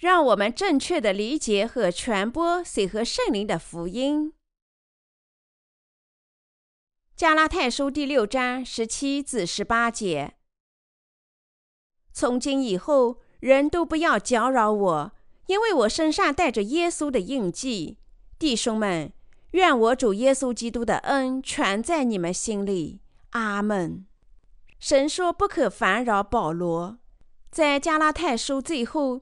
让我们正确的理解和传播水和圣灵的福音。加拉太书第六章十七至十八节：从今以后，人都不要搅扰我，因为我身上带着耶稣的印记。弟兄们，愿我主耶稣基督的恩全在你们心里。阿门。神说不可烦扰保罗，在加拉太书最后。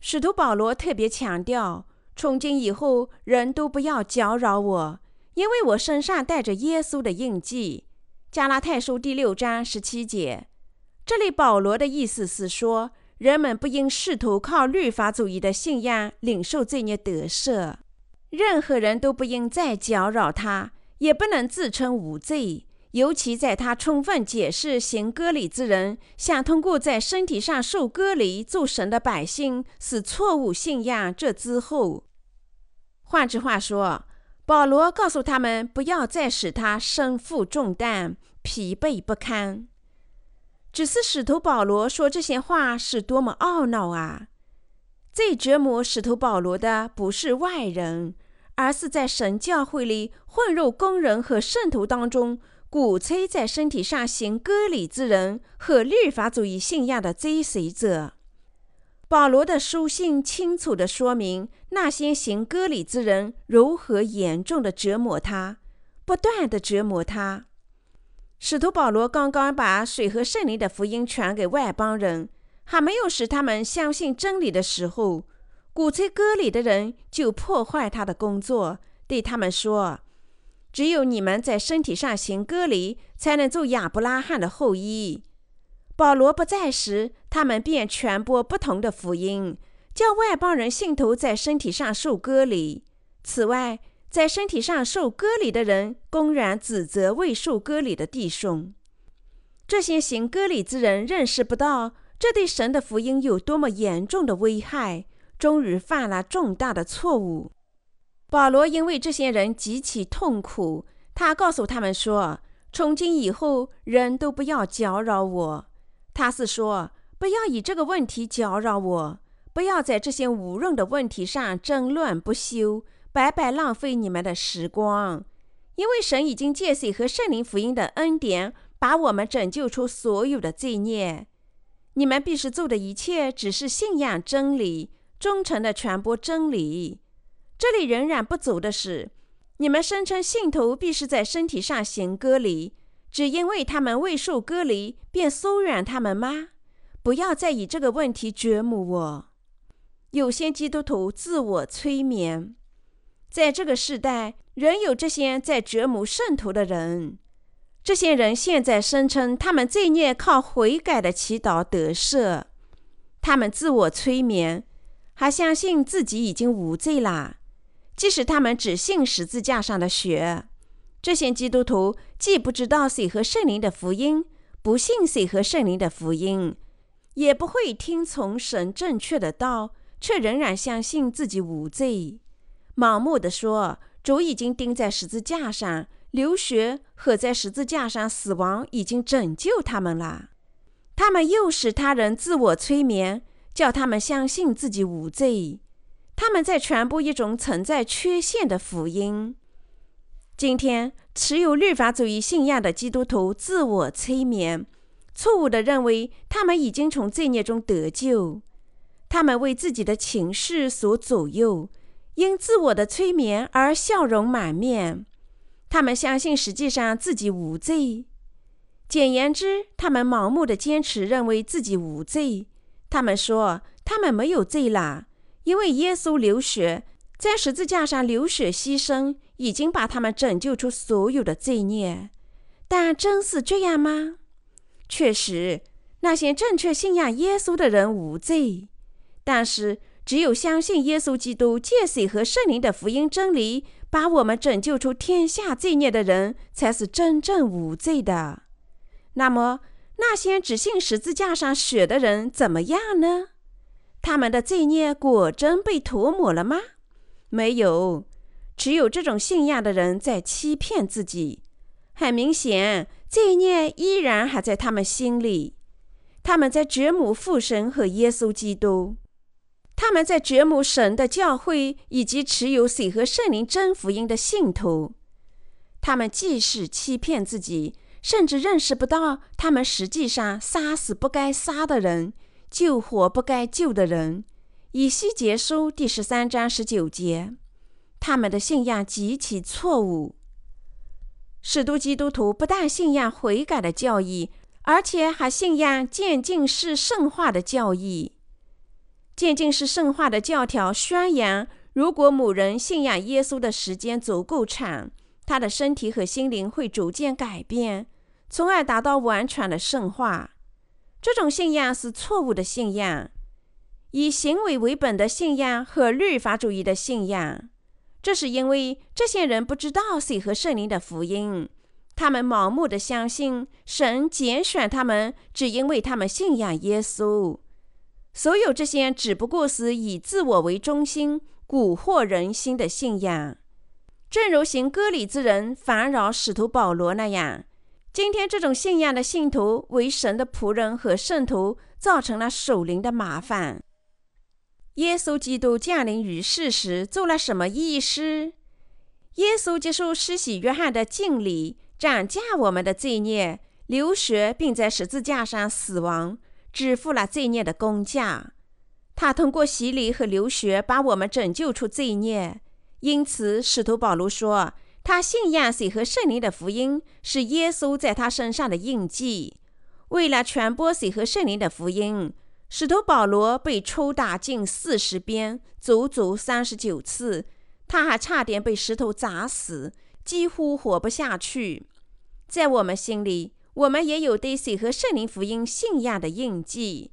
使徒保罗特别强调：从今以后，人都不要搅扰我，因为我身上带着耶稣的印记。加拉太书第六章十七节。这里保罗的意思是说，人们不应试图靠律法主义的信仰领受罪孽得赦，任何人都不应再搅扰他，也不能自称无罪。尤其在他充分解释行割礼之人想通过在身体上受割礼做神的百姓是错误信仰这之后，换句话说，保罗告诉他们不要再使他身负重担、疲惫不堪。只是使徒保罗说这些话是多么懊恼啊！最折磨使徒保罗的不是外人，而是在神教会里混入工人和圣徒当中。鼓吹在身体上行割礼之人和律法主义信仰的追随者。保罗的书信清楚地说明那些行割礼之人如何严重地折磨他，不断地折磨他。使徒保罗刚刚把水和圣灵的福音传给外邦人，还没有使他们相信真理的时候，鼓吹割礼的人就破坏他的工作，对他们说。只有你们在身体上行割礼，才能做亚伯拉罕的后裔。保罗不在时，他们便传播不同的福音，叫外邦人信徒在身体上受割礼。此外，在身体上受割礼的人公然指责未受割礼的弟兄。这些行割礼之人认识不到这对神的福音有多么严重的危害，终于犯了重大的错误。保罗因为这些人极其痛苦，他告诉他们说：“从今以后，人都不要搅扰我。”他是说，不要以这个问题搅扰我，不要在这些无用的问题上争论不休，白白浪费你们的时光。因为神已经借水和圣灵福音的恩典，把我们拯救出所有的罪孽。你们必须做的一切，只是信仰真理，忠诚的传播真理。这里仍然不足的是，你们声称信徒必须在身体上行割离，只因为他们未受割离便疏远他们吗？不要再以这个问题折磨我。有些基督徒自我催眠，在这个时代仍有这些在折磨圣徒的人。这些人现在声称他们罪孽靠悔改的祈祷得赦，他们自我催眠，还相信自己已经无罪啦。即使他们只信十字架上的血，这些基督徒既不知道水和圣灵的福音，不信水和圣灵的福音，也不会听从神正确的道，却仍然相信自己无罪，盲目的说主已经钉在十字架上，流血和在十字架上死亡已经拯救他们了。他们诱使他人自我催眠，叫他们相信自己无罪。他们在传播一种存在缺陷的福音。今天，持有律法主义信仰的基督徒自我催眠，错误地认为他们已经从罪孽中得救。他们为自己的情绪所左右，因自我的催眠而笑容满面。他们相信实际上自己无罪。简言之，他们盲目的坚持认为自己无罪。他们说他们没有罪啦。因为耶稣流血，在十字架上流血牺牲，已经把他们拯救出所有的罪孽。但真是这样吗？确实，那些正确信仰耶稣的人无罪。但是，只有相信耶稣基督借水和圣灵的福音真理，把我们拯救出天下罪孽的人，才是真正无罪的。那么，那些只信十字架上血的人怎么样呢？他们的罪孽果真被涂抹了吗？没有，只有这种信仰的人在欺骗自己。很明显，罪孽依然还在他们心里。他们在折磨父神和耶稣基督。他们在折磨神的教会以及持有水和圣灵真福音的信徒。他们既是欺骗自己，甚至认识不到他们实际上杀死不该杀的人，救活不该救的人。以西结书第十三章十九节，他们的信仰极其错误。使徒基督徒不但信仰悔改的教义，而且还信仰渐进式圣化的教义。渐进式圣化的教条宣扬，如果某人信仰耶稣的时间足够长，他的身体和心灵会逐渐改变，从而达到完全的圣化。这种信仰是错误的信仰，以行为为本的信仰和律法主义的信仰。这是因为这些人不知道水和圣灵的福音，他们盲目的相信神拣选他们，只因为他们信仰耶稣。所有这些只不过是以自我为中心、蛊惑人心的信仰，正如行割礼之人烦扰使徒保罗那样。今天，这种信仰的信徒为神的仆人和圣徒，造成了属灵的麻烦。耶稣基督降临于世时做了什么义事？耶稣接受施洗约翰的敬礼，斩价我们的罪孽，流血，并在十字架上死亡。支付了罪孽的工价，他通过洗礼和流血把我们拯救出罪孽。因此，使徒保罗说，他信仰水和圣灵的福音是耶稣在他身上的印记。为了传播水和圣灵的福音，使徒保罗被抽打近四十鞭，足足三十九次。他还差点被石头砸死，几乎活不下去。在我们心里。我们也有对水和圣灵福音信仰的印记，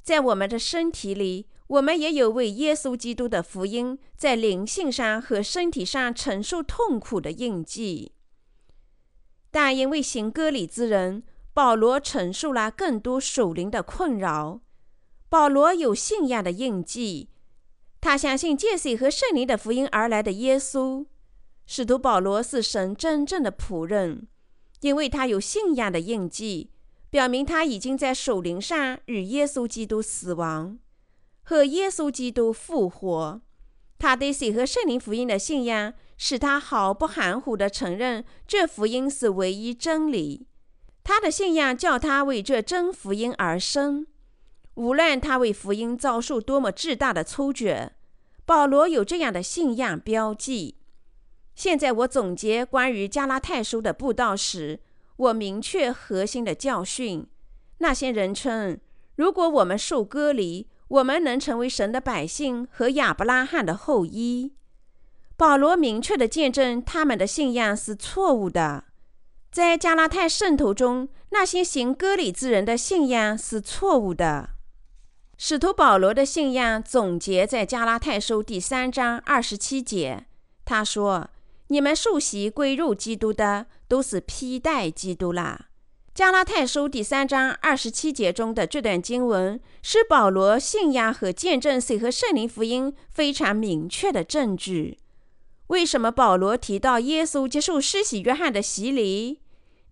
在我们的身体里，我们也有为耶稣基督的福音在灵性上和身体上承受痛苦的印记。但因为行割礼之人，保罗承受了更多属灵的困扰。保罗有信仰的印记，他相信借水和圣灵的福音而来的耶稣。使徒保罗是神真正的仆人。因为他有信仰的印记，表明他已经在属灵上与耶稣基督死亡，和耶稣基督复活。他对水和圣灵福音的信仰，使他毫不含糊地承认这福音是唯一真理。他的信仰叫他为这真福音而生，无论他为福音遭受多么巨大的挫折。保罗有这样的信仰标记。现在我总结关于加拉太书的布道时，我明确核心的教训。那些人称，如果我们受割离，我们能成为神的百姓和亚伯拉罕的后裔。保罗明确的见证他们的信仰是错误的。在加拉太圣徒中，那些行割礼之人的信仰是错误的。使徒保罗的信仰总结在加拉太书第三章二十七节，他说。你们受洗归入基督的，都是披戴基督啦。加拉太书第三章二十七节中的这段经文，是保罗信仰和见证水和圣灵福音非常明确的证据。为什么保罗提到耶稣接受施洗约翰的洗礼？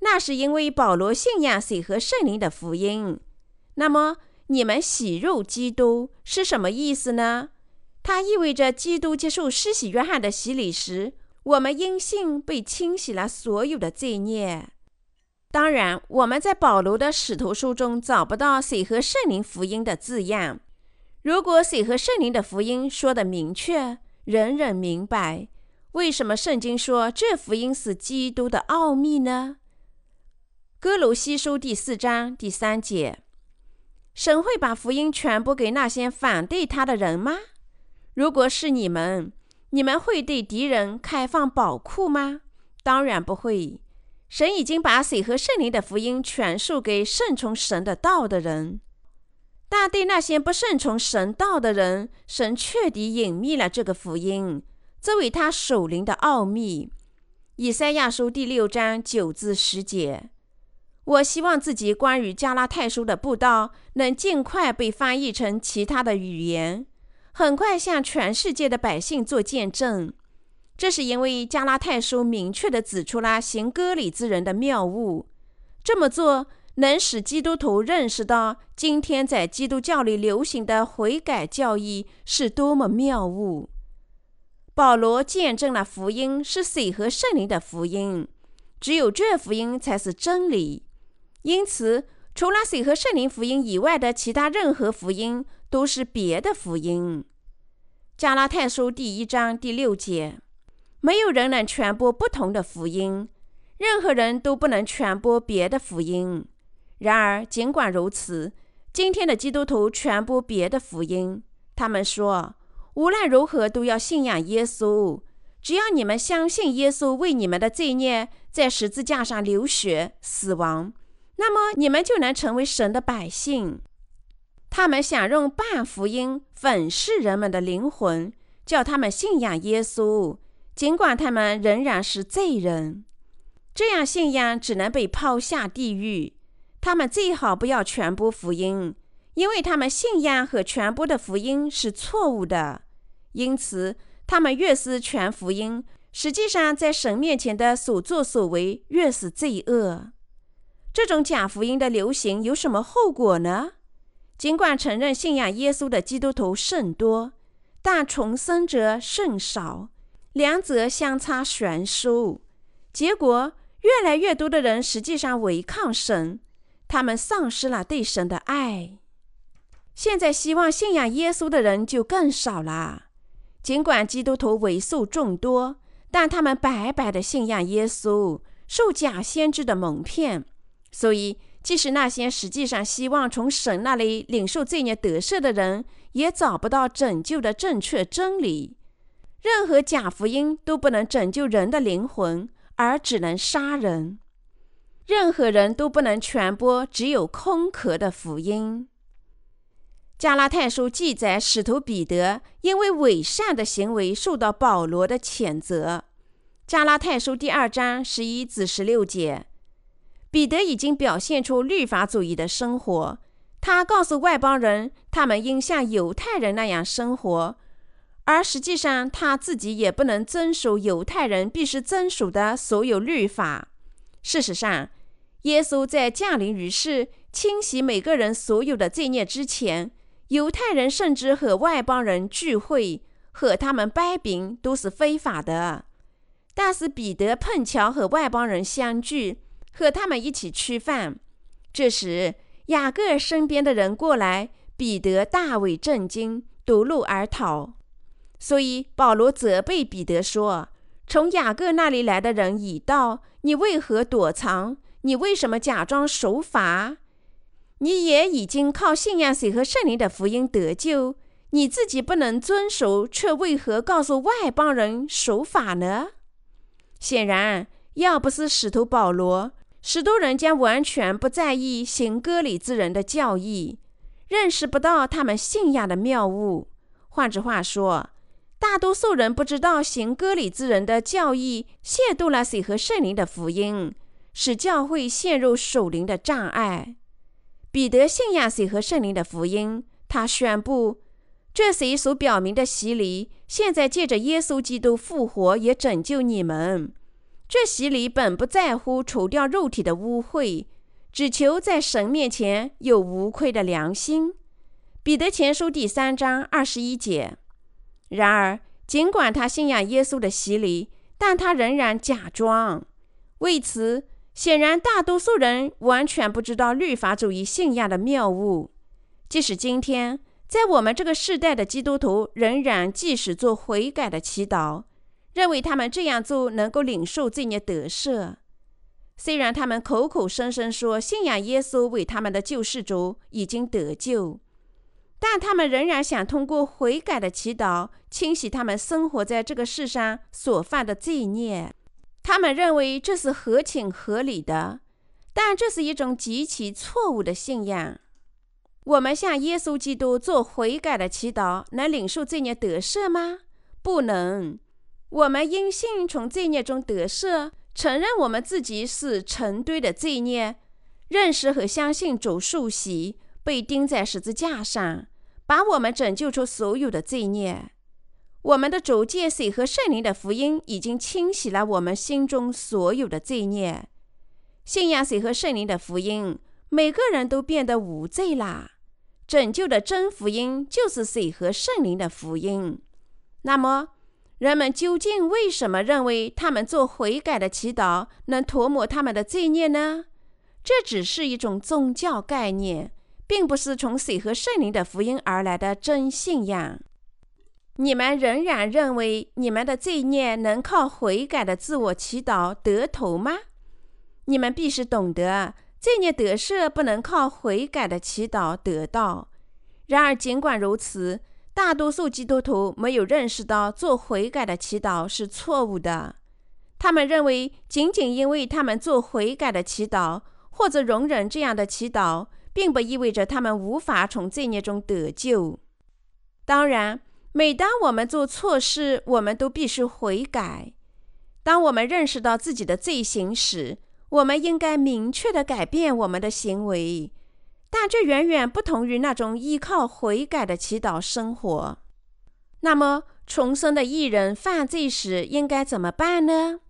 那是因为保罗信仰水和圣灵的福音。那么，你们洗入基督是什么意思呢？它意味着基督接受施洗约翰的洗礼时。我们因信被清洗了所有的罪孽。当然，我们在保罗的使徒书中找不到“水和圣灵福音”的字样。如果“水和圣灵”的福音说的明确，人人明白，为什么圣经说这福音是基督的奥秘呢？哥罗西书第四章第三节：神会把福音传播给那些反对他的人吗？如果是你们。你们会对敌人开放宝库吗？当然不会。神已经把水和圣灵的福音传授给顺从神的道的人，但对那些不顺从神道的人，神彻底隐秘了这个福音，作为他属灵的奥秘。以赛亚书第六章九至十节。我希望自己关于加拉太书的布道能尽快被翻译成其他的语言。很快向全世界的百姓做见证，这是因为加拉太书明确地指出了行割礼之人的谬误。这么做能使基督徒认识到今天在基督教里流行的悔改教义是多么谬误。保罗见证了福音是水和圣灵的福音，只有这福音才是真理。因此，除了水和圣灵福音以外的其他任何福音都是别的福音。加拉太书第一章第六节：没有人能传播不同的福音，任何人都不能传播别的福音。然而，尽管如此，今天的基督徒传播别的福音，他们说。无论如何，都要信仰耶稣。只要你们相信耶稣为你们的罪孽在十字架上流血死亡，那么你们就能成为神的百姓。他们想用半福音粉饰人们的灵魂，叫他们信仰耶稣，尽管他们仍然是罪人。这样信仰只能被抛下地狱。他们最好不要传播福音，因为他们信仰和传播的福音是错误的。因此，他们越是传福音，实际上在神面前的所作所为越是罪恶。这种假福音的流行有什么后果呢？尽管承认信仰耶稣的基督徒甚多，但重生者甚少，两者相差悬殊。结果，越来越多的人实际上违抗神，他们丧失了对神的爱。现在，希望信仰耶稣的人就更少了。尽管基督徒为数众多，但他们白白的信仰耶稣，受假先知的蒙骗。所以，即使那些实际上希望从神那里领受罪孽得赦的人，也找不到拯救的正确真理。任何假福音都不能拯救人的灵魂，而只能杀人。任何人都不能传播只有空壳的福音。加拉太书记载，使徒彼得因为伪善的行为受到保罗的谴责。加拉太书第二章十一至十六节，彼得已经表现出律法主义的生活。他告诉外邦人，他们应像犹太人那样生活，而实际上他自己也不能遵守犹太人必须遵守的所有律法。事实上，耶稣在降临于世、清洗每个人所有的罪孽之前。犹太人甚至和外邦人聚会，和他们掰饼都是非法的。但是彼得碰巧和外邦人相聚，和他们一起吃饭。这时雅各身边的人过来，彼得大为震惊，夺路而逃。所以保罗责备彼得说：“从雅各那里来的人已到，你为何躲藏？你为什么假装守法？”你也已经靠信仰水和圣灵的福音得救，你自己不能遵守，却为何告诉外邦人守法呢？显然，要不是使徒保罗，许多人将完全不在意行割礼之人的教义，认识不到他们信仰的谬误。换句话说，大多数人不知道行割礼之人的教义亵渎了水和圣灵的福音，使教会陷入属灵的障碍。彼得信仰水和圣灵的福音，他宣布，这水所表明的洗礼，现在借着耶稣基督复活，也拯救你们。这洗礼本不在乎除掉肉体的污秽，只求在神面前有无愧的良心。彼得前书第三章二十一节。然而，尽管他信仰耶稣的洗礼，但他仍然假装。为此。显然，大多数人完全不知道律法主义信仰的谬误。即使今天，在我们这个时代的基督徒仍然即使做悔改的祈祷，认为他们这样做能够领受罪孽得赦。虽然他们口口声声说信仰耶稣为他们的救世主，已经得救，但他们仍然想通过悔改的祈祷清洗他们生活在这个世上所犯的罪孽。他们认为这是合情合理的，但这是一种极其错误的信仰。我们向耶稣基督做悔改的祈祷，能领受罪孽得赦吗？不能。我们因信从罪孽中得赦，承认我们自己是成堆的罪孽，认识和相信主受洗，被钉在十字架上，把我们拯救出所有的罪孽。我们的主借水和圣灵的福音已经清洗了我们心中所有的罪孽。信仰水和圣灵的福音，每个人都变得无罪啦。拯救的真福音就是水和圣灵的福音。那么，人们究竟为什么认为他们做悔改的祈祷能涂抹他们的罪孽呢？这只是一种宗教概念，并不是从水和圣灵的福音而来的真信仰。你们仍然认为你们的罪孽能靠悔改的自我祈祷得头吗？你们必须懂得，罪孽得赦不能靠悔改的祈祷得到。然而，尽管如此，大多数基督徒没有认识到做悔改的祈祷是错误的。他们认为，仅仅因为他们做悔改的祈祷，或者容忍这样的祈祷，并不意味着他们无法从罪孽中得救。当然。每当我们做错事，我们都必须悔改。当我们认识到自己的罪行时，我们应该明确地改变我们的行为。但这远远不同于那种依靠悔改的祈祷生活。那么，重生的艺人犯罪时应该怎么办呢？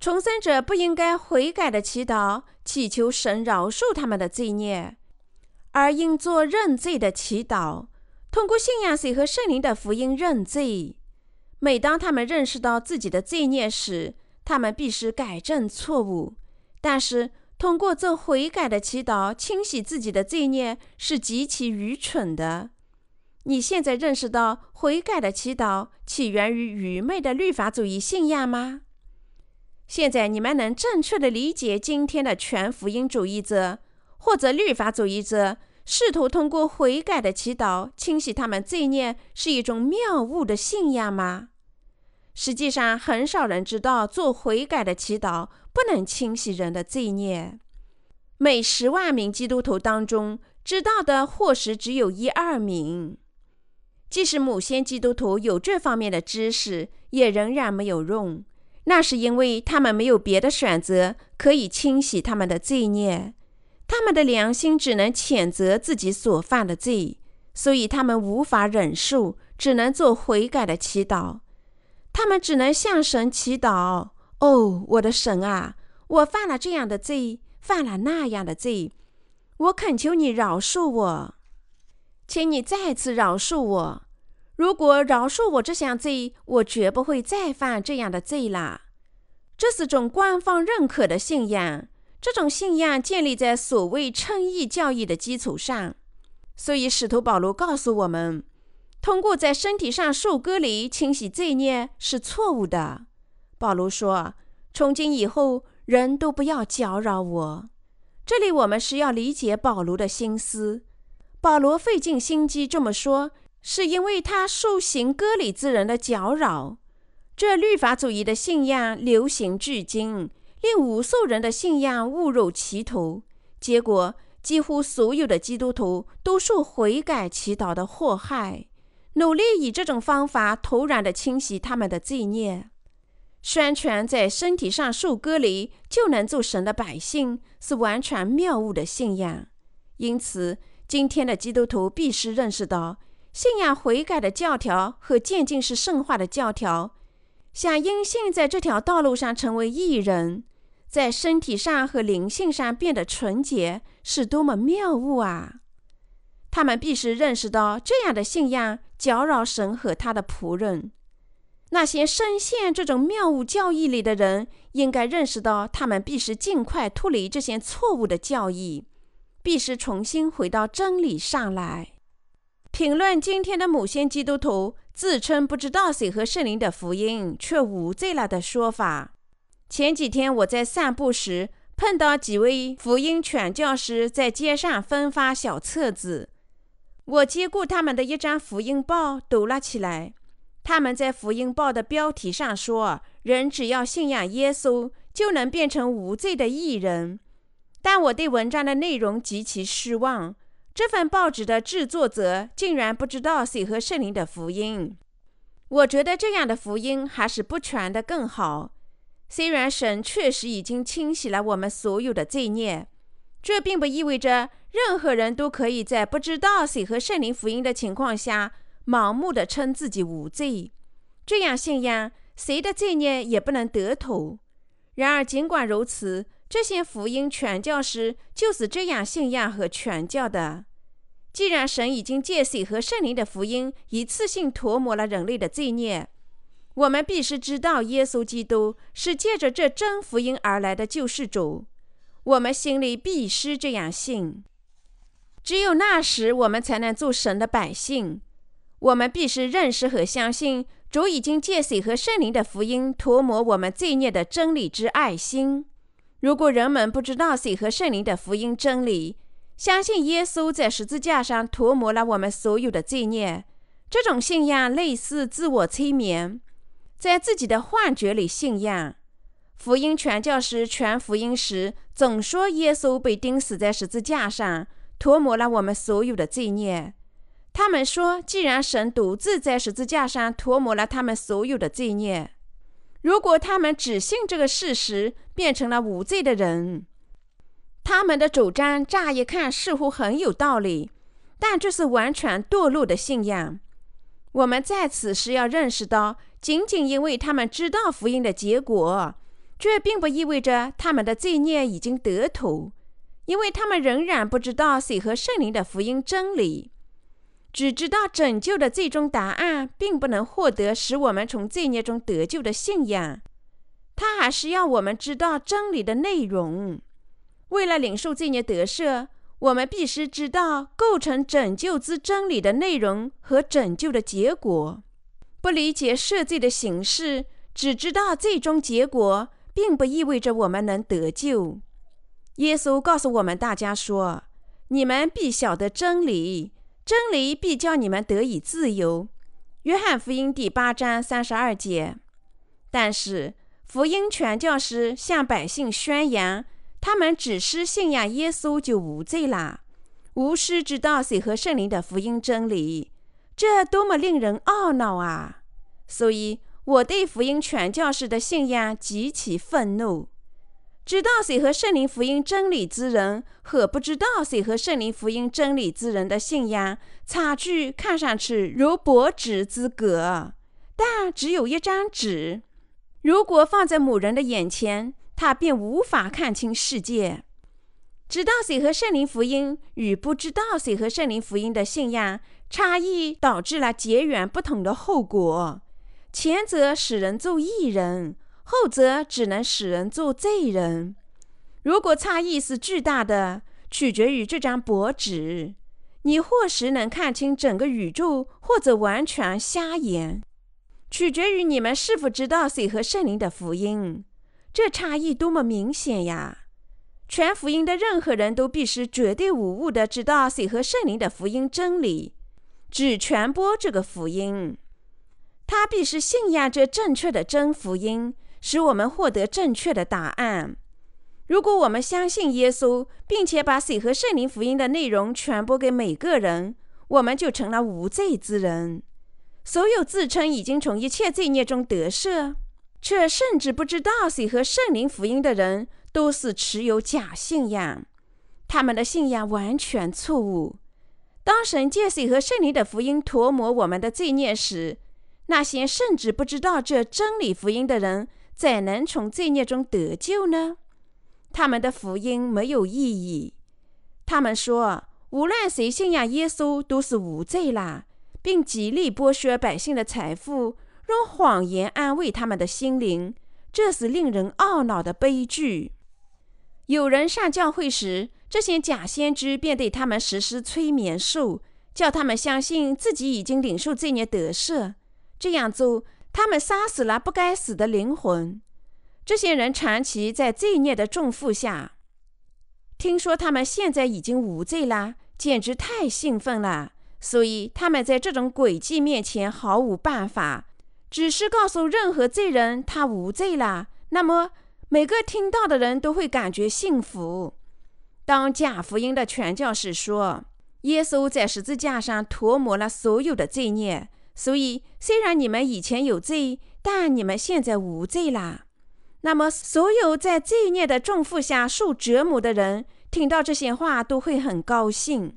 重生者不应该悔改的祈祷，祈求神饶恕他们的罪孽，而应做认罪的祈祷。通过信仰水和圣灵的福音认罪。每当他们认识到自己的罪孽时，他们必须改正错误。但是，通过做悔改的祈祷清洗自己的罪孽是极其愚蠢的。你现在认识到悔改的祈祷起源于愚昧的律法主义信仰吗？现在你们能正确的理解今天的全福音主义者或者律法主义者？试图通过悔改的祈祷清洗他们罪孽是一种谬误的信仰吗？实际上，很少人知道做悔改的祈祷不能清洗人的罪孽。每十万名基督徒当中，知道的或许只有一二名。即使某些基督徒有这方面的知识，也仍然没有用。那是因为他们没有别的选择可以清洗他们的罪孽。他们的良心只能谴责自己所犯的罪，所以他们无法忍受，只能做悔改的祈祷。他们只能向神祈祷：“哦，我的神啊，我犯了这样的罪，犯了那样的罪，我恳求你饶恕我，请你再次饶恕我。如果饶恕我这项罪，我绝不会再犯这样的罪了。”这是种官方认可的信仰。这种信仰建立在所谓称义教义的基础上，所以使徒保罗告诉我们，通过在身体上受割礼清洗罪孽是错误的。保罗说：“从今以后，人都不要搅扰我。”这里我们是要理解保罗的心思。保罗费尽心机这么说，是因为他受行割礼之人的搅扰。这律法主义的信仰流行至今。令无数人的信仰误入歧途，结果几乎所有的基督徒都受悔改祈祷的祸害，努力以这种方法突然的清洗他们的罪孽。宣传在身体上受隔离就能做神的百姓，是完全谬误的信仰。因此，今天的基督徒必须认识到，信仰悔改的教条和渐进式圣化的教条。想因信在这条道路上成为艺人，在身体上和灵性上变得纯洁，是多么妙物啊！他们必须认识到，这样的信仰搅扰神和他的仆人。那些深陷这种谬误教义里的人，应该认识到，他们必须尽快脱离这些错误的教义，必须重新回到真理上来。评论今天的某些基督徒。自称不知道水和圣灵的福音，却无罪了的说法。前几天我在散步时，碰到几位福音传教士在街上分发小册子。我接过他们的一张福音报，读了起来。他们在福音报的标题上说：“人只要信仰耶稣，就能变成无罪的艺人。”但我对文章的内容极其失望。这份报纸的制作者竟然不知道水和圣灵的福音。我觉得这样的福音还是不传的更好。虽然神确实已经清洗了我们所有的罪孽，这并不意味着任何人都可以在不知道水和圣灵福音的情况下盲目的称自己无罪。这样信仰，谁的罪孽也不能得头。然而，尽管如此，这些福音传教士就是这样信仰和传教的。既然神已经借水和圣灵的福音一次性涂抹了人类的罪孽，我们必须知道耶稣基督是借着这真福音而来的救世主。我们心里必须这样信。只有那时，我们才能做神的百姓。我们必须认识和相信主已经借水和圣灵的福音涂抹我们罪孽的真理之爱心。如果人们不知道水和圣灵的福音真理，相信耶稣在十字架上涂抹了我们所有的罪孽，这种信仰类似自我催眠，在自己的幻觉里信仰。福音传教士传福音时，总说耶稣被钉死在十字架上，涂抹了我们所有的罪孽。他们说，既然神独自在十字架上涂抹了他们所有的罪孽，如果他们只信这个事实，变成了无罪的人，他们的主张乍一看似乎很有道理，但这是完全堕落的信仰。我们在此时要认识到，仅仅因为他们知道福音的结果。这并不意味着他们的罪孽已经得土，因为他们仍然不知道水和圣灵的福音真理。只知道拯救的最终答案，并不能获得使我们从罪孽中得救的信仰。他还是要我们知道真理的内容。为了领受罪孽得赦，我们必须知道构成拯救之真理的内容和拯救的结果。不理解赦罪的形式，只知道最终结果。并不意味着我们能得救。耶稣告诉我们大家说：“你们必晓得真理，真理必叫你们得以自由。”约翰福音第八章三十二节。但是，福音传教士向百姓宣扬，他们只是信仰耶稣就无罪啦，无需知道谁和圣灵的福音真理，这多么令人懊恼啊！所以。我对福音传教士的信仰极其愤怒。知道谁和圣灵福音真理之人和不知道谁和圣灵福音真理之人的信仰差距，看上去如薄纸之隔，但只有一张纸。如果放在某人的眼前，他便无法看清世界。知道谁和圣灵福音与不知道谁和圣灵福音的信仰差异，导致了截然不同的后果。前者使人做义人，后者只能使人做罪人。如果差异是巨大的，取决于这张薄纸。你或许能看清整个宇宙，或者完全瞎眼。取决于你们是否知道谁和圣灵的福音。这差异多么明显呀！传福音的任何人都必须绝对无误地知道谁和圣灵的福音真理，只传播这个福音。他必须信仰这正确的真福音，使我们获得正确的答案。如果我们相信耶稣，并且把水和圣灵福音的内容传播给每个人，我们就成了无罪之人。所有自称已经从一切罪孽中得赦，却甚至不知道水和圣灵福音的人，都是持有假信仰。他们的信仰完全错误。当神借水和圣灵的福音涂抹我们的罪孽时，那些甚至不知道这真理福音的人，怎能从罪孽中得救呢？他们的福音没有意义。他们说，无论谁信仰耶稣，都是无罪啦，并极力剥削百姓的财富，用谎言安慰他们的心灵。这是令人懊恼的悲剧。有人上教会时，这些假先知便对他们实施催眠术，叫他们相信自己已经领受罪孽得赦。这样做，他们杀死了不该死的灵魂。这些人长期在罪孽的重负下，听说他们现在已经无罪了，简直太兴奋了。所以，他们在这种诡计面前毫无办法，只是告诉任何罪人他无罪了。那么，每个听到的人都会感觉幸福。当假福音的传教士说耶稣在十字架上涂抹了所有的罪孽。所以，虽然你们以前有罪，但你们现在无罪啦。那么，所有在罪孽的重负下受折磨的人，听到这些话都会很高兴。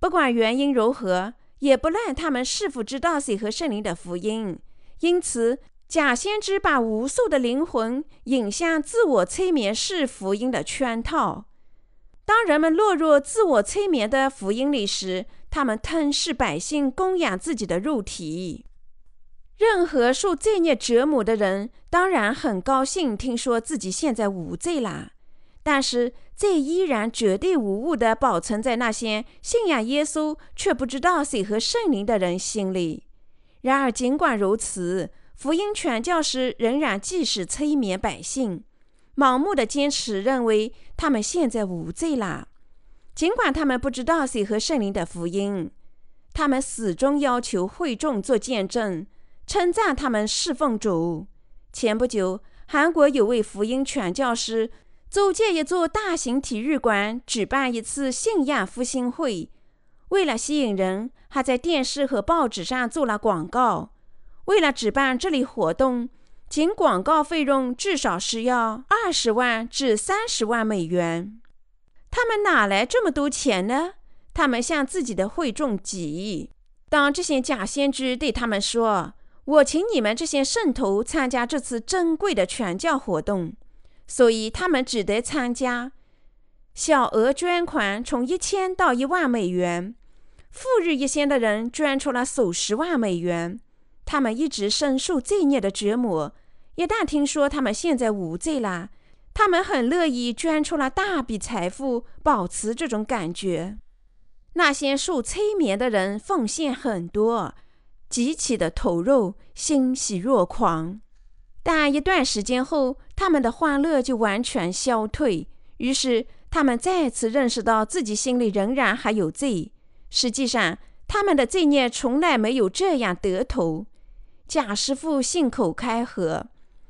不管原因如何，也不论他们是否知道谁和圣灵的福音。因此，假先知把无数的灵魂引向自我催眠式福音的圈套。当人们落入自我催眠的福音里时，他们吞噬百姓，供养自己的肉体。任何受罪孽折磨的人，当然很高兴听说自己现在无罪啦。但是，罪依然绝对无误地保存在那些信仰耶稣却不知道谁和圣灵的人心里。然而，尽管如此，福音传教士仍然继续催眠百姓，盲目的坚持认为他们现在无罪啦。尽管他们不知道谁和圣灵的福音，他们始终要求会众做见证。称赞他们侍奉主。前不久，韩国有位福音传教士租借一座大型体育馆举办一次信仰复兴会，为了吸引人，还在电视和报纸上做了广告。为了举办这类活动，仅广告费用至少是要二十万至三十万美元。他们哪来这么多钱呢？他们向自己的会众挤。当这些假先知对他们说。我请你们这些圣徒参加这次珍贵的传教活动，所以他们只得参加。小额捐款从一千到一万美元，富裕一些的人捐出了数十万美元。他们一直深受罪孽的折磨，一旦听说他们现在无罪了，他们很乐意捐出了大笔财富，保持这种感觉。那些受催眠的人奉献很多。极其的投入，欣喜若狂，但一段时间后，他们的欢乐就完全消退。于是，他们再次认识到自己心里仍然还有罪。实际上，他们的罪孽从来没有这样得头。贾师傅信口开河，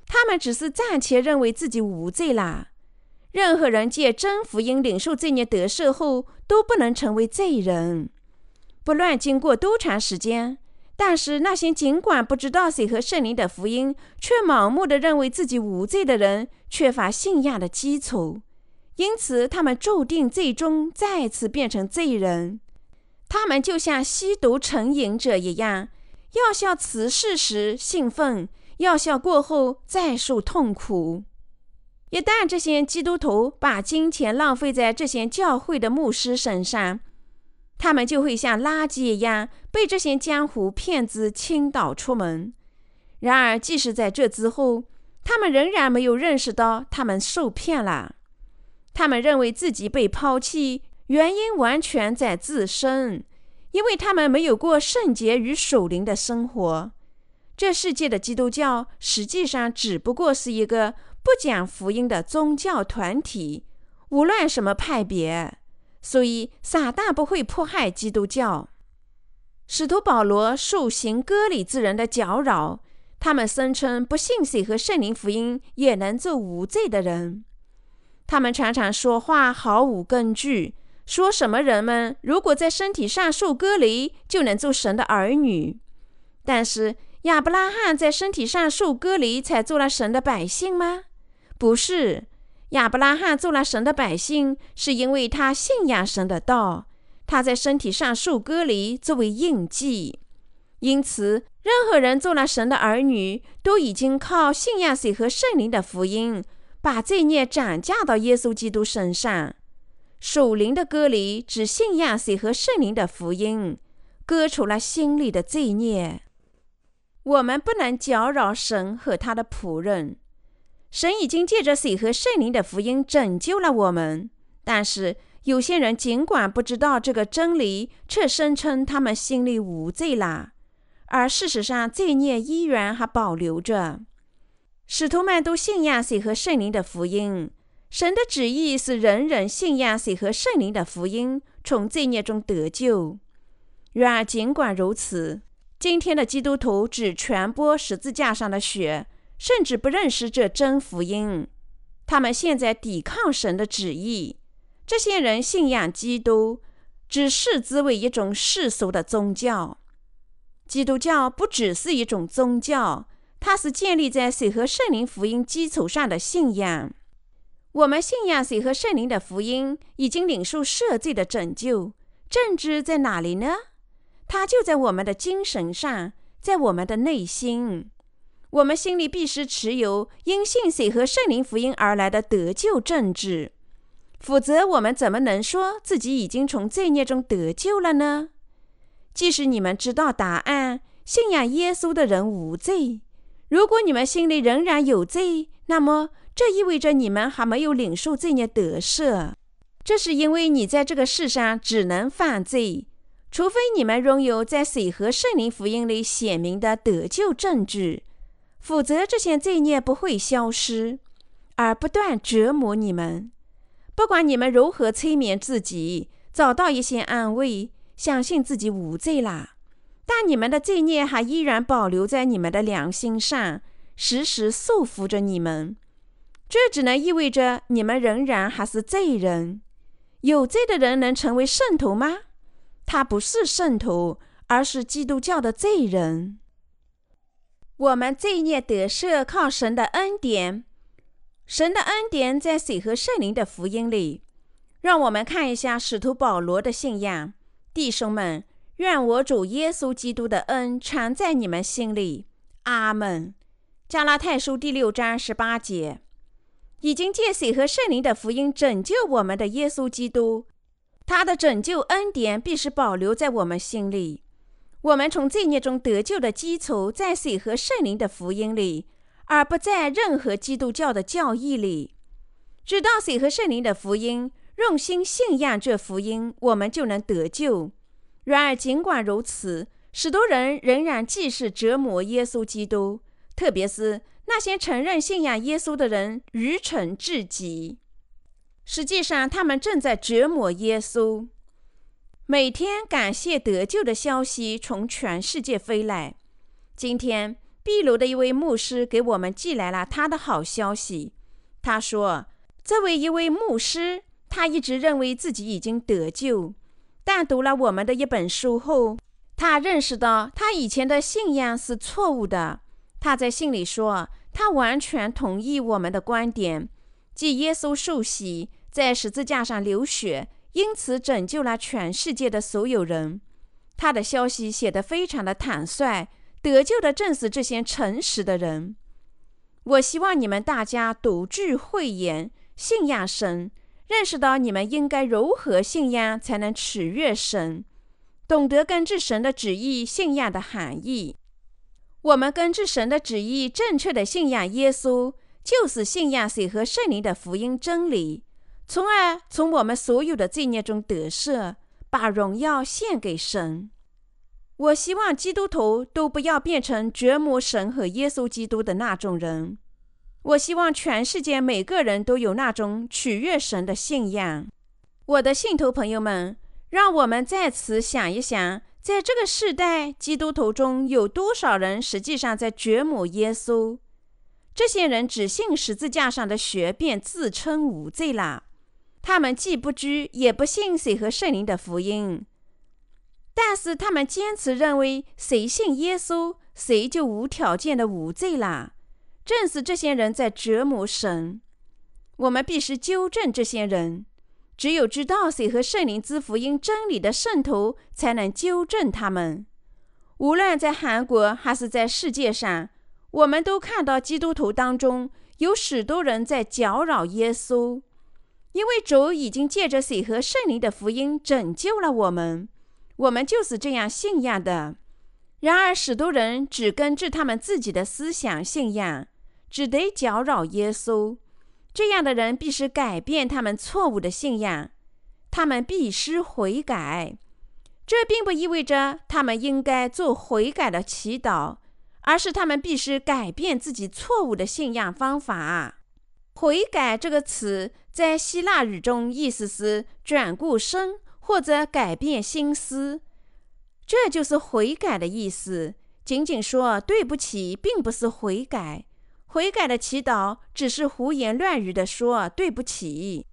他们只是暂且认为自己无罪啦。任何人借真福音领受罪孽得赦后，都不能成为罪人，不论经过多长时间。但是那些尽管不知道谁和圣灵的福音，却盲目的认为自己无罪的人，缺乏信仰的基础，因此他们注定最终再次变成罪人。他们就像吸毒成瘾者一样，药效此世时兴奋，药效过后再受痛苦。一旦这些基督徒把金钱浪费在这些教会的牧师身上，他们就会像垃圾一样被这些江湖骗子倾倒出门。然而，即使在这之后，他们仍然没有认识到他们受骗了。他们认为自己被抛弃，原因完全在自身，因为他们没有过圣洁与守灵的生活。这世界的基督教实际上只不过是一个不讲福音的宗教团体，无论什么派别。所以，撒旦不会迫害基督教。使徒保罗受行割礼之人的搅扰，他们声称不信谁和圣灵福音也能做无罪的人。他们常常说话毫无根据，说什么人们如果在身体上受割礼就能做神的儿女。但是亚伯拉罕在身体上受割礼才做了神的百姓吗？不是。亚伯拉罕做了神的百姓，是因为他信仰神的道。他在身体上受割礼作为印记，因此，任何人做了神的儿女，都已经靠信仰谁和圣灵的福音，把罪孽转嫁到耶稣基督身上。属灵的割礼只信仰谁和圣灵的福音，割除了心里的罪孽。我们不能搅扰神和他的仆人。神已经借着水和圣灵的福音拯救了我们，但是有些人尽管不知道这个真理，却声称他们心里无罪啦。而事实上，罪孽依然还保留着。使徒们都信仰水和圣灵的福音，神的旨意是人人信仰水和圣灵的福音，从罪孽中得救。然而，尽管如此，今天的基督徒只传播十字架上的血。甚至不认识这真福音，他们现在抵抗神的旨意。这些人信仰基督，只视之为一种世俗的宗教。基督教不只是一种宗教，它是建立在水和圣灵福音基础上的信仰。我们信仰水和圣灵的福音，已经领受赦罪的拯救。政治在哪里呢？它就在我们的精神上，在我们的内心。我们心里必须持有因信水和圣灵福音而来的得救政治，否则我们怎么能说自己已经从罪孽中得救了呢？即使你们知道答案，信仰耶稣的人无罪。如果你们心里仍然有罪，那么这意味着你们还没有领受罪孽得赦。这是因为你在这个世上只能犯罪，除非你们拥有在水和圣灵福音里显明的得救证据，否则这些罪孽不会消失，而不断折磨你们。不管你们如何催眠自己，找到一些安慰，相信自己无罪啦。但你们的罪孽还依然保留在你们的良心上，时时束缚着你们。这只能意味着你们仍然还是罪人。有罪的人能成为圣徒吗？他不是圣徒，而是基督教的罪人。我们罪孽得赦靠神的恩典，神的恩典在水和圣灵的福音里。让我们看一下使徒保罗的信仰，弟兄们。愿我主耶稣基督的恩常在你们心里，阿门。加拉太书第六章十八节，已经借水和圣灵的福音拯救我们的耶稣基督，他的拯救恩典必须保留在我们心里。我们从罪孽中得救的基础在水和圣灵的福音里，而不在任何基督教的教义里。知道水和圣灵的福音，用心信仰这福音，我们就能得救。然而，尽管如此，许多人仍然继续折磨耶稣基督，特别是那些承认信仰耶稣的人，愚蠢至极。实际上，他们正在折磨耶稣。每天感谢得救的消息从全世界飞来。今天，秘鲁的一位牧师给我们寄来了他的好消息。他说：“这位一位牧师，他一直认为自己已经得救。”但读了我们的一本书后，他认识到他以前的信仰是错误的。他在信里说，他完全同意我们的观点，即耶稣受洗，在十字架上流血，因此拯救了全世界的所有人。他的消息写得非常的坦率，得救的正是这些诚实的人。我希望你们大家独具慧眼，信仰神。认识到你们应该如何信仰才能取悦神，懂得根据神的旨意信仰的含义。我们根据神的旨意正确的信仰耶稣，就是信仰水和圣灵的福音真理，从而从我们所有的罪孽中得赦，把荣耀献给神。我希望基督徒都不要变成折磨神和耶稣基督的那种人。我希望全世界每个人都有那种取悦神的信仰。我的信徒朋友们，让我们在此想一想，在这个时代，基督徒中有多少人实际上在折磨耶稣？这些人只信十字架上的血，便自称无罪了。他们既不拘也不信水和圣灵的福音，但是他们坚持认为，谁信耶稣，谁就无条件的无罪了。正是这些人在折磨神，我们必须纠正这些人。只有知道谁和圣灵之福音真理的圣徒，才能纠正他们。无论在韩国还是在世界上，我们都看到基督徒当中有许多人在搅扰耶稣，因为主已经借着水和圣灵的福音拯救了我们，我们就是这样信仰的。然而，许多人只根据他们自己的思想信仰。只得搅扰耶稣，这样的人必须改变他们错误的信仰，他们必须悔改。这并不意味着他们应该做悔改的祈祷，而是他们必须改变自己错误的信仰方法。悔改这个词在希腊语中意思是转过身或者改变心思，这就是悔改的意思。仅仅说对不起，并不是悔改。悔改的祈祷只是胡言乱语的说对不起。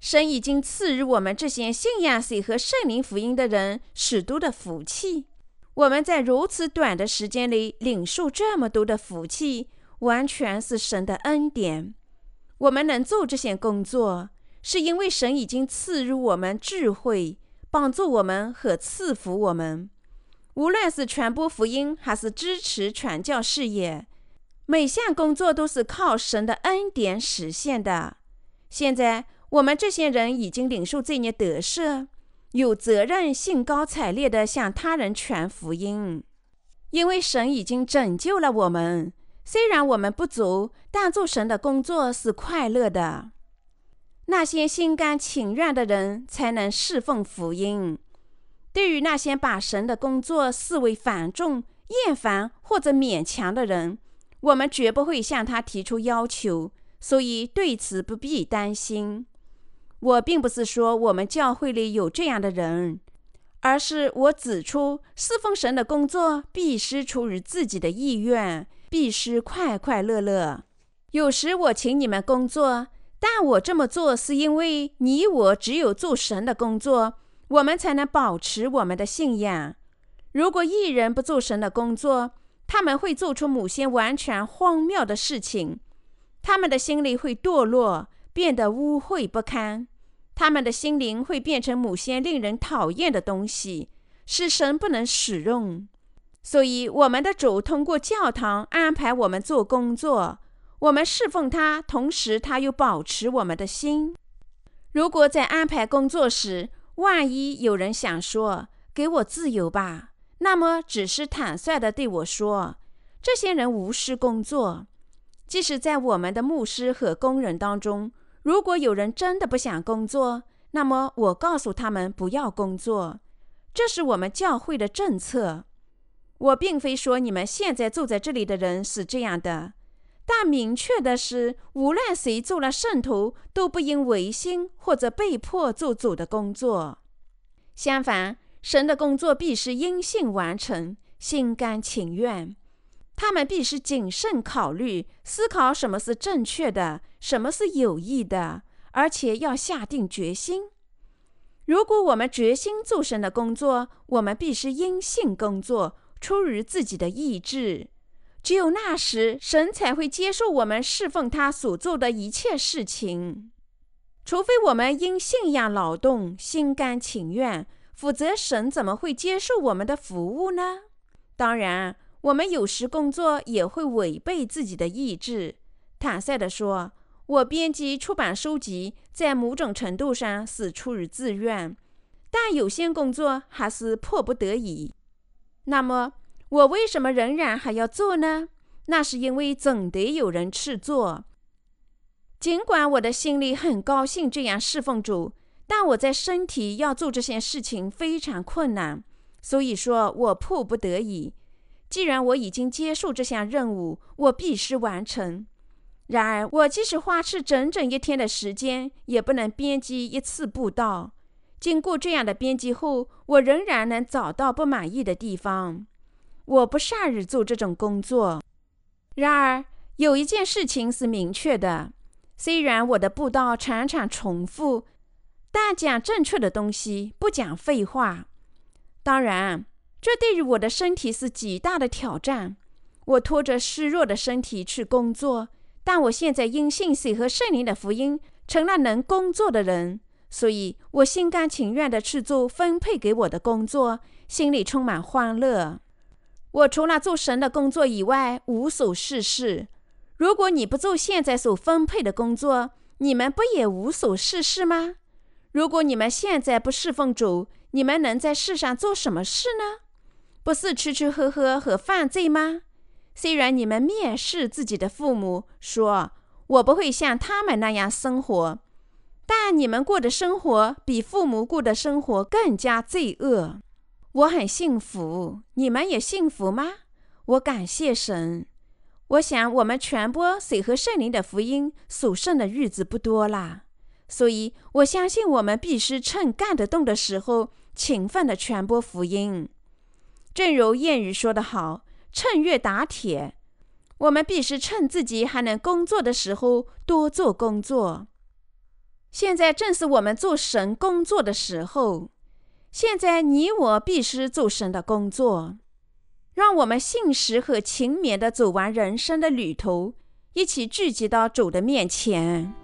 神已经赐予我们这些信仰水和圣灵福音的人许多的福气。我们在如此短的时间里领受这么多的福气，完全是神的恩典。我们能做这些工作，是因为神已经赐予我们智慧，帮助我们和赐福我们。无论是传播福音，还是支持传教事业。每项工作都是靠神的恩典实现的。现在我们这些人已经领受这些得赦，有责任兴高采烈地向他人传福音，因为神已经拯救了我们。虽然我们不足，但做神的工作是快乐的。那些心甘情愿的人才能侍奉福音。对于那些把神的工作视为繁重、厌烦或者勉强的人，我们绝不会向他提出要求，所以对此不必担心。我并不是说我们教会里有这样的人，而是我指出，侍奉神的工作必须出于自己的意愿。必须快快乐乐。有时我请你们工作，但我这么做是因为你我只有做神的工作，我们才能保持我们的信仰。如果一人不做神的工作，他们会做出某些完全荒谬的事情。他们的心里会堕落，变得污秽不堪。他们的心灵会变成某些令人讨厌的东西，使神不能使用。所以，我们的主通过教堂安排我们做工作，我们侍奉他，同时他又保持我们的心。如果在安排工作时，万一有人想说“给我自由吧”，那么只是坦率地对我说：“这些人无需工作。”即使在我们的牧师和工人当中，如果有人真的不想工作，那么我告诉他们不要工作，这是我们教会的政策。我并非说你们现在住在这里的人是这样的，但明确的是，无论谁做了圣徒，都不应违心或者被迫做主的工作。相反，神的工作必是因信完成，心甘情愿。他们必须谨慎考虑，思考什么是正确的，什么是有益的，而且要下定决心。如果我们决心做神的工作，我们必须因信工作。出于自己的意志，只有那时，神才会接受我们侍奉他所做的一切事情。除非我们因信仰劳动，心甘情愿，否则神怎么会接受我们的服务呢？当然，我们有时工作也会违背自己的意志。坦率地说，我编辑出版书籍，在某种程度上是出于自愿，但有些工作还是迫不得已。那么，我为什么仍然还要做呢？那是因为总得有人去做。尽管我的心里很高兴这样侍奉主，但我在身体要做这件事情非常困难，所以说我迫不得已。既然我已经接受这项任务，我必须完成。然而，我即使花去整整一天的时间，也不能编辑一次布道。经过这样的编辑后，我仍然能找到不满意的地方。我不善于做这种工作。然而，有一件事情是明确的：虽然我的步道常常重复，但讲正确的东西，不讲废话。当然，这对于我的身体是极大的挑战。我拖着虚弱的身体去工作，但我现在因信水和圣灵的福音，成了能工作的人。所以我心甘情愿地去做分配给我的工作，心里充满欢乐。我除了做神的工作以外，无所事事。如果你不做现在所分配的工作，你们不也无所事事吗？如果你们现在不侍奉主，你们能在世上做什么事呢？不是吃吃喝喝和犯罪吗？虽然你们蔑视自己的父母，说我不会像他们那样生活。但你们过的生活比父母过的生活更加罪恶。我很幸福，你们也幸福吗？我感谢神。我想我们传播水和圣灵的福音所剩的日子不多啦，所以我相信我们必须趁干得动的时候勤奋地传播福音。正如谚语说得好：“趁热打铁。”我们必须趁自己还能工作的时候多做工作。现在正是我们做神工作的时候。现在你我必须做神的工作。让我们信实和勤勉地走完人生的旅途，一起聚集到主的面前。